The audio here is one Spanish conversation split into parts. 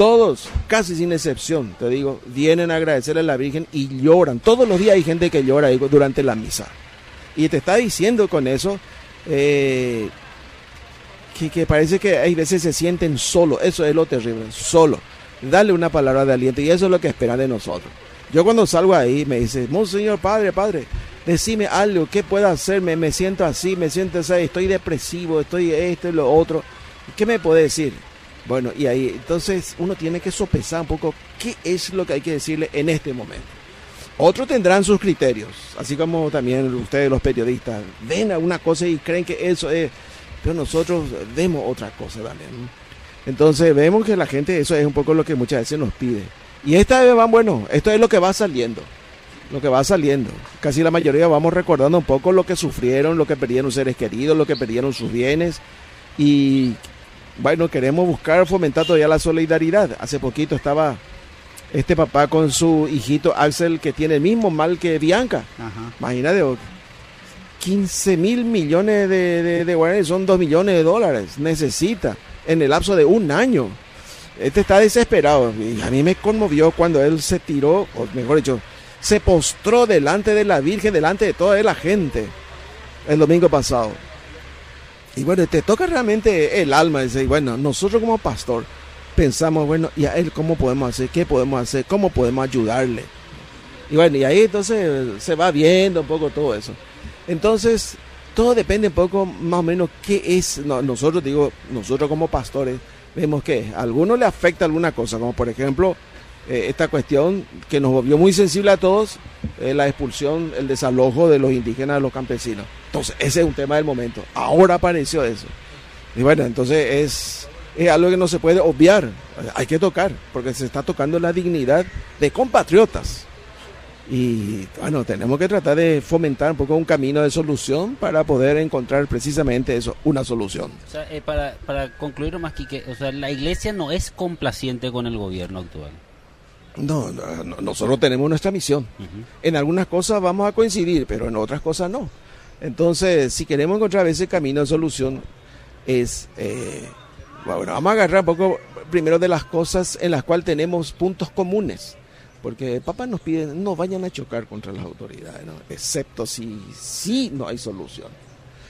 todos, casi sin excepción, te digo, vienen a agradecerle a la Virgen y lloran. Todos los días hay gente que llora durante la misa. Y te está diciendo con eso eh, que, parece que hay veces se sienten solo. Eso es lo terrible, solo. Dale una palabra de aliento y eso es lo que esperan de nosotros. Yo cuando salgo ahí me dice, Monseñor, Padre, Padre, decime algo, ¿qué puedo hacer? Me, me siento así, me siento así, estoy depresivo, estoy esto y lo otro. ¿Qué me puede decir? Bueno, y ahí entonces uno tiene que sopesar un poco qué es lo que hay que decirle en este momento. Otros tendrán sus criterios, así como también ustedes los periodistas ven alguna cosa y creen que eso es, pero nosotros vemos otra cosa también. Entonces vemos que la gente, eso es un poco lo que muchas veces nos pide. Y esta vez van, bueno, esto es lo que va saliendo, lo que va saliendo. Casi la mayoría vamos recordando un poco lo que sufrieron, lo que perdieron seres queridos, lo que perdieron sus bienes y bueno, queremos buscar fomentar todavía la solidaridad. Hace poquito estaba este papá con su hijito Axel que tiene el mismo mal que Bianca. Imagínate, 15 mil millones de, de, son 2 millones de dólares. Necesita en el lapso de un año. Este está desesperado. Y a mí me conmovió cuando él se tiró, o mejor dicho, se postró delante de la Virgen, delante de toda la gente, el domingo pasado. Y bueno, te toca realmente el alma. Y bueno, nosotros como pastor pensamos, bueno, ¿y a él cómo podemos hacer? ¿Qué podemos hacer? ¿Cómo podemos ayudarle? Y bueno, y ahí entonces se va viendo un poco todo eso. Entonces, todo depende un poco más o menos qué es. nosotros, digo, nosotros como pastores, vemos que a algunos le afecta alguna cosa, como por ejemplo eh, esta cuestión que nos volvió muy sensible a todos, eh, la expulsión, el desalojo de los indígenas, de los campesinos. Entonces, ese es un tema del momento. Ahora apareció eso. Y bueno, entonces es, algo que no se puede obviar. Hay que tocar, porque se está tocando la dignidad de compatriotas. Y bueno, tenemos que tratar de fomentar un poco un camino de solución para poder encontrar precisamente eso, una solución. O sea, eh, para, para concluir más, que o sea, la iglesia no es complaciente con el gobierno actual. No, nosotros tenemos nuestra misión. En algunas cosas vamos a coincidir, pero en otras cosas no. Entonces, si queremos encontrar ese camino de solución, es, eh, bueno, vamos a agarrar un poco primero de las cosas en las cuales tenemos puntos comunes. Porque el Papa nos pide, no vayan a chocar contra las autoridades, excepto si, si no hay solución.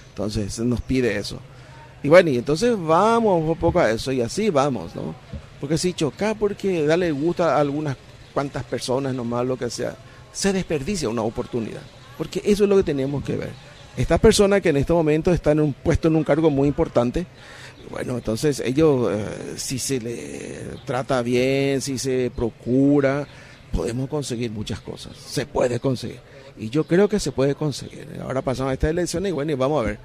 Entonces, nos pide eso. Y bueno, y entonces vamos un poco a eso, y así vamos, ¿no? Porque si choca porque dale gusto a algunas cuantas personas nomás, lo que sea, se desperdicia una oportunidad. Porque eso es lo que tenemos que ver. Estas personas que en este momento están en un puesto en un cargo muy importante, bueno, entonces ellos, eh, si se le trata bien, si se procura, podemos conseguir muchas cosas. Se puede conseguir. Y yo creo que se puede conseguir. Ahora pasamos a estas elecciones y bueno, y vamos a ver.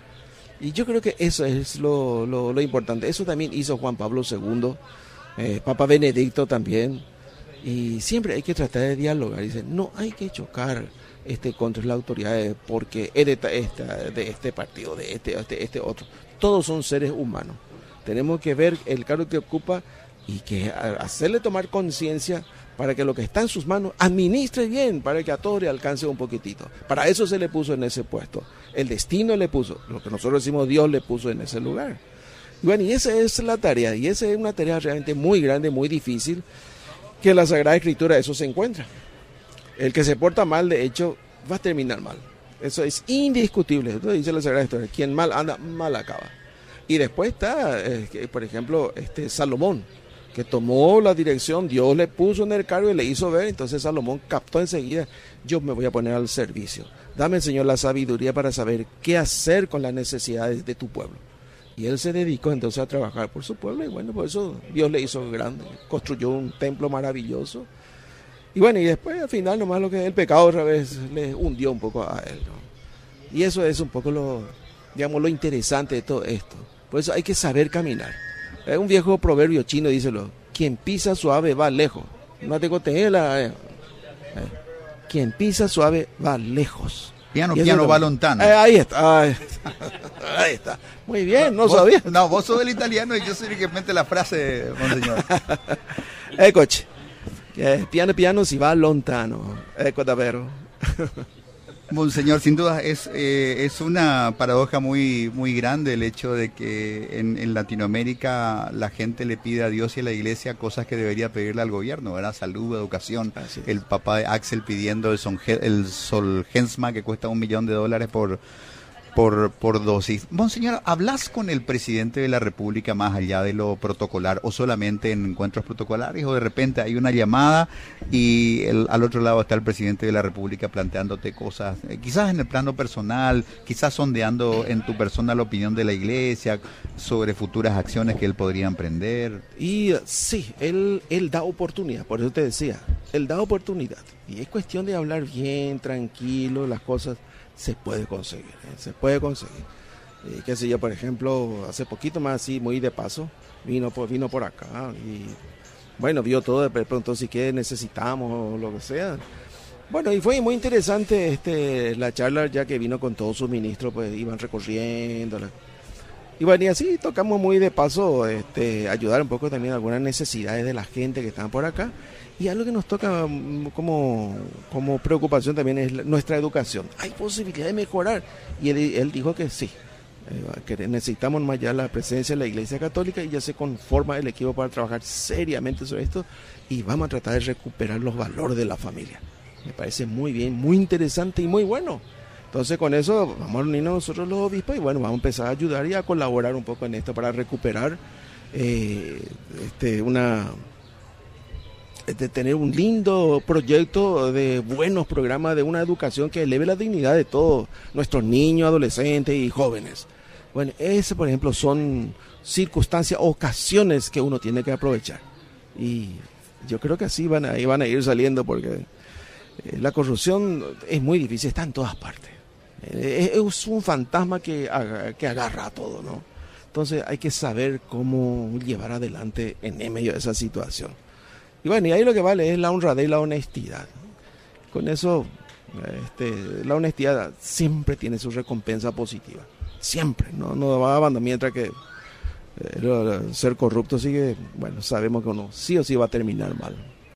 Y yo creo que eso es lo, lo, importante. Eso también hizo Juan Pablo II, eh, Papa Benedicto también. Y siempre hay que tratar de dialogar. Dice, no hay que chocar este, contra las autoridades porque es de, de este partido, de este, este, este otro. Todos son seres humanos. Tenemos que ver el cargo que ocupa y que hacerle tomar conciencia para que lo que está en sus manos administre bien, para que a todos le alcance un poquitito. Para eso se le puso en ese puesto. El destino le puso, lo que nosotros decimos Dios le puso en ese lugar. Bueno, y esa es la tarea, y esa es una tarea realmente muy grande, muy difícil, que la Sagrada Escritura eso se encuentra. El que se porta mal, de hecho, va a terminar mal. Eso es indiscutible. Entonces dice la Sagrada Historia, quien mal anda, mal acaba. Y después está, eh, por ejemplo, este Salomón, que tomó la dirección, Dios le puso en el cargo y le hizo ver, entonces Salomón captó enseguida, yo me voy a poner al servicio. Dame, Señor, la sabiduría para saber qué hacer con las necesidades de tu pueblo. Y él se dedicó entonces a trabajar por su pueblo y bueno, por eso Dios le hizo grande, construyó un templo maravilloso y bueno, y después al final nomás lo que el pecado otra vez le hundió un poco a él. Y eso es un poco lo, digamos, lo interesante de todo esto. Por eso hay que saber caminar. Es un viejo proverbio chino, díselo. Quien pisa suave va lejos. No te coteé la... Eh, eh. Quien pisa suave va lejos. Piano, piano, balontano. Eh, ahí está. Ahí, está. Muy bien, no sabía. No, vos sos el italiano y yo soy el que mete la frase, monseñor. eh, coche. Eh, piano piano si va lontano, ecco davvero. Monseñor, sin duda es, eh, es una paradoja muy, muy grande el hecho de que en, en, Latinoamérica la gente le pide a Dios y a la iglesia cosas que debería pedirle al gobierno, ¿verdad? Salud, educación. El papá de Axel pidiendo el, son, el Solgensma que cuesta un millón de dólares por por, por dosis. Monseñor, ¿hablas con el presidente de la República más allá de lo protocolar o solamente en encuentros protocolares o de repente hay una llamada y el, al otro lado está el presidente de la República planteándote cosas, eh, quizás en el plano personal, quizás sondeando en tu persona la opinión de la iglesia sobre futuras acciones que él podría emprender? Y sí, él, él da oportunidad, por eso te decía, él da oportunidad. Y es cuestión de hablar bien, tranquilo, las cosas se puede conseguir, ¿eh? se puede conseguir. Y qué sé yo, por ejemplo, hace poquito más así, muy de paso, vino por, vino por acá y bueno, vio todo, de pronto si que necesitamos o lo que sea. Bueno, y fue muy interesante este la charla ya que vino con todos sus ministros, pues iban recorriendo. Y bueno, y así tocamos muy de paso este, ayudar un poco también a algunas necesidades de la gente que están por acá. Y algo que nos toca mm, como, como preocupación también es nuestra educación. Hay posibilidad de mejorar. Y él, dijo que sí, eh, que necesitamos más allá la presencia de la Iglesia Católica y ya se conforma el equipo para trabajar seriamente sobre esto y vamos a tratar de recuperar los valores de la familia. Me parece muy bien, muy interesante y muy bueno. Entonces con eso vamos a unirnos nosotros los obispos y bueno, vamos a empezar a ayudar y a colaborar un poco en esto para recuperar eh, este, una de tener un lindo proyecto de buenos programas de una educación que eleve la dignidad de todos nuestros niños, adolescentes y jóvenes. Bueno, ese por ejemplo son circunstancias, ocasiones que uno tiene que aprovechar. Y yo creo que así van a, van a ir saliendo porque eh, la corrupción es muy difícil, está en todas partes. Eh, es un fantasma que, que agarra a todo, ¿no? Entonces hay que saber cómo llevar adelante en medio de esa situación. Y bueno, y ahí lo que vale es la honradez y la honestidad. Con eso, este, la honestidad siempre tiene su recompensa positiva. Siempre, no, no va a abandonar mientras que eh, ser corrupto sigue, bueno, sabemos que uno sí o sí va a terminar mal.